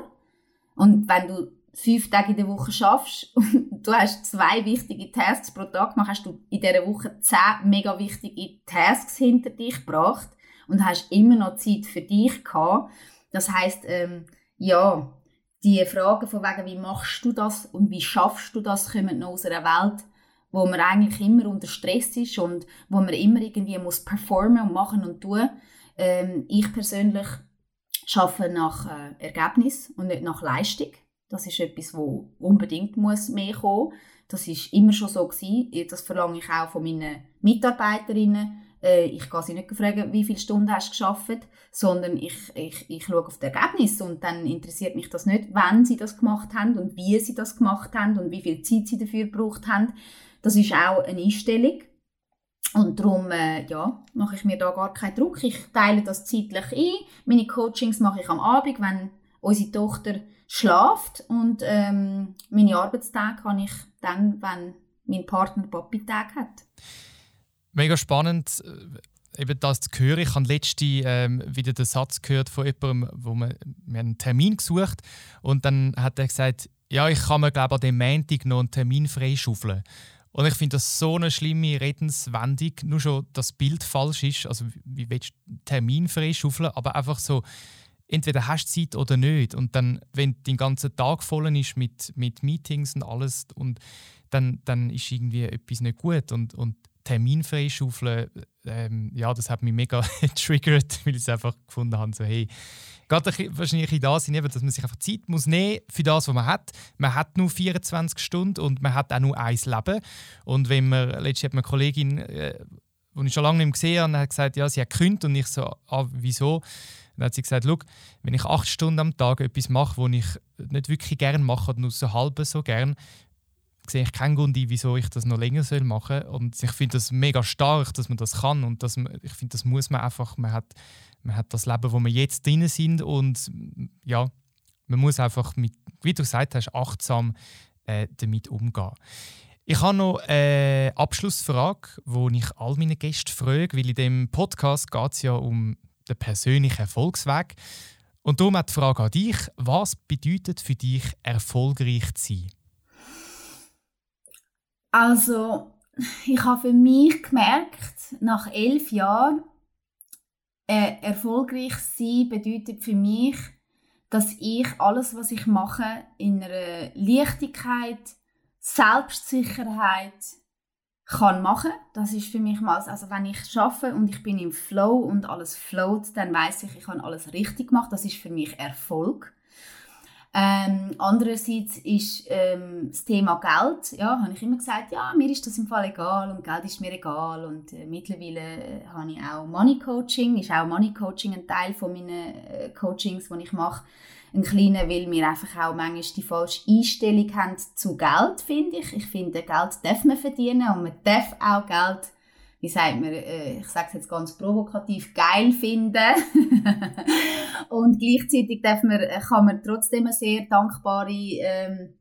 Und wenn du fünf Tage in der Woche schaffst [LAUGHS] und du hast zwei wichtige Tasks pro Tag gemacht, hast du in dieser Woche zehn mega wichtige Tasks hinter dich gebracht und hast immer noch Zeit für dich gehabt. Das heißt, ähm, ja, die Fragen von wegen, wie machst du das und wie schaffst du das, kommen noch aus einer Welt, wo man eigentlich immer unter Stress ist und wo man immer irgendwie muss performen und machen und tun. Ähm, ich persönlich schaffe nach äh, Ergebnis und nicht nach Leistung. Das ist etwas, wo unbedingt muss mehr kommen. Das ist immer schon so gewesen. Das verlange ich auch von meinen Mitarbeiterinnen. Äh, ich kann sie nicht fragen, wie viele Stunden hast du geschafft, sondern ich, ich, ich schaue auf das Ergebnis und dann interessiert mich das nicht, wann sie das gemacht haben und wie sie das gemacht haben und wie viel Zeit sie dafür gebraucht haben, das ist auch eine Einstellung. Und darum äh, ja, mache ich mir da gar keinen Druck. Ich teile das zeitlich ein. Meine Coachings mache ich am Abend, wenn unsere Tochter schlaft. Und ähm, meine Arbeitstage habe ich dann, wenn mein Partner Papi-Tag hat. Mega spannend, äh, eben das zu hören. Ich habe letzte ähm, wieder den Satz gehört von jemandem, wo man, wir einen Termin gesucht und dann hat er gesagt, ja, ich kann mir glaube an dem Montag noch einen Termin freischaufeln. Und ich finde das so eine schlimme Redenswendung, nur schon das Bild falsch ist. Also, wie willst du einen Termin freischaufeln, aber einfach so, entweder hast du Zeit oder nicht. Und dann, wenn dein ganzer Tag voll ist mit, mit Meetings und alles, und dann, dann ist irgendwie etwas nicht gut. Und, und Termin freischaufeln, ähm, ja, das hat mich mega [LAUGHS] getriggert, weil ich es einfach gefunden habe, so hey, Gerade wahrscheinlich da sind, eben, dass man sich einfach Zeit muss nehmen für das, was man hat. Man hat nur 24 Stunden und man hat auch nur ein Leben. Und wenn man, letztens hat eine Kollegin äh, die ich schon lange nicht mehr gesehen habe, hat gesagt, ja, sie hat gekündigt und ich so, ah, wieso? Dann hat sie gesagt, wenn ich acht Stunden am Tag etwas mache, was ich nicht wirklich gerne mache, nur so halb so gern, sehe ich keinen Grund, wieso ich das noch länger soll machen soll. Und ich finde das mega stark, dass man das kann. Und dass ich finde, das muss man einfach. Man hat, man hat das Leben, wo wir jetzt drin sind. Und ja, man muss einfach, mit, wie du gesagt hast, achtsam äh, damit umgehen. Ich habe noch eine Abschlussfrage, die ich all meine Gäste frage, weil in dem Podcast geht es ja um den persönlichen Erfolgsweg. Und darum hat die Frage an dich, was bedeutet für dich erfolgreich zu sein? Also, ich habe für mich gemerkt, nach elf Jahren, äh, erfolgreich sein bedeutet für mich, dass ich alles, was ich mache, in einer Leichtigkeit, Selbstsicherheit kann machen. Das ist für mich mal, also wenn ich schaffe und ich bin im Flow und alles float, dann weiß ich, ich habe alles richtig gemacht. Das ist für mich Erfolg. Ähm, andererseits ist ähm, das Thema Geld, ja, habe ich immer gesagt, ja, mir ist das im Fall egal und Geld ist mir egal und äh, mittlerweile äh, habe ich auch Money Coaching, ist auch Money Coaching ein Teil von meinen äh, Coachings, die ich mache, ein kleiner, weil wir einfach auch manchmal die falsche Einstellung haben zu Geld, finde ich. Ich finde, Geld darf man verdienen und man darf auch Geld wie sagt man, äh, ich sage es jetzt ganz provokativ, geil finden. [LAUGHS] und gleichzeitig darf man, kann man trotzdem eine sehr dankbare ähm,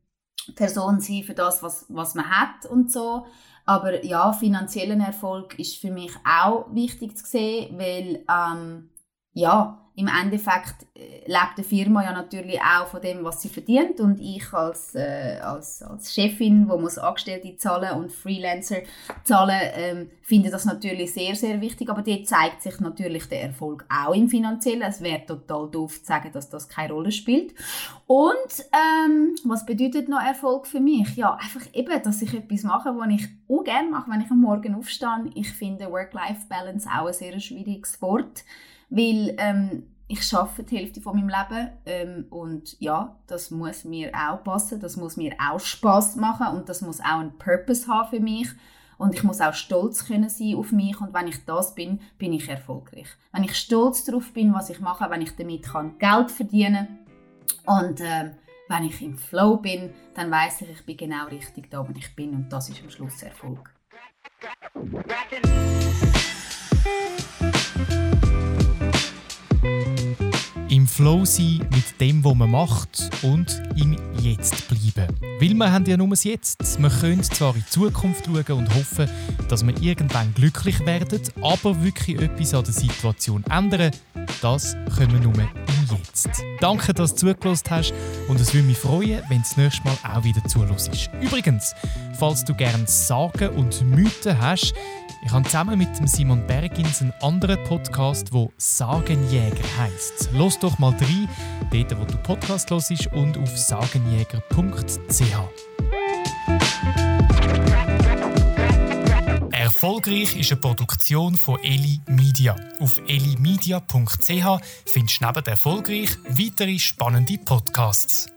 Person sein für das, was, was man hat und so. Aber ja, finanziellen Erfolg ist für mich auch wichtig zu sehen, weil ähm, ja, im Endeffekt äh, lebt die Firma ja natürlich auch von dem, was sie verdient und ich als, äh, als, als Chefin, wo muss Angestellte zahlen und Freelancer zahlen, ähm, finde das natürlich sehr, sehr wichtig, aber dort zeigt sich natürlich der Erfolg auch im Finanziellen. Es wäre total doof zu sagen, dass das keine Rolle spielt. Und ähm, was bedeutet noch Erfolg für mich? Ja, einfach eben, dass ich etwas mache, was ich auch gerne mache, wenn ich am Morgen aufstehe. Ich finde Work-Life-Balance auch ein sehr schwieriges Wort weil ähm, ich schaffe die Hälfte von meinem Leben ähm, und ja, das muss mir auch passen, das muss mir auch Spaß machen und das muss auch einen Purpose haben für mich und ich muss auch stolz können sein auf mich und wenn ich das bin, bin ich erfolgreich. Wenn ich stolz darauf bin, was ich mache, wenn ich damit kann Geld verdienen und ähm, wenn ich im Flow bin, dann weiß ich, ich bin genau richtig da, wo ich bin und das ist am Schluss Erfolg. Flow sein mit dem, was man macht und im Jetzt bleiben. Weil wir haben ja nur das Jetzt. Wir können zwar in die Zukunft schauen und hoffen, dass wir irgendwann glücklich werden, aber wirklich etwas an der Situation ändern, das können wir nur im Jetzt. Danke, dass du zugelassen hast und es würde mich freuen, wenn du das nächste Mal auch wieder zuhörst. Übrigens, falls du gerne Sagen und Mythen hast, ich habe zusammen mit Simon Bergins einen anderen Podcast, der Sagenjäger heisst. Los doch mal rein, dort wo du Podcast hörst und auf sagenjäger.ch. Erfolgreich ist eine Produktion von Eli Media. Auf elimedia.ch findest du neben Erfolgreich weitere spannende Podcasts.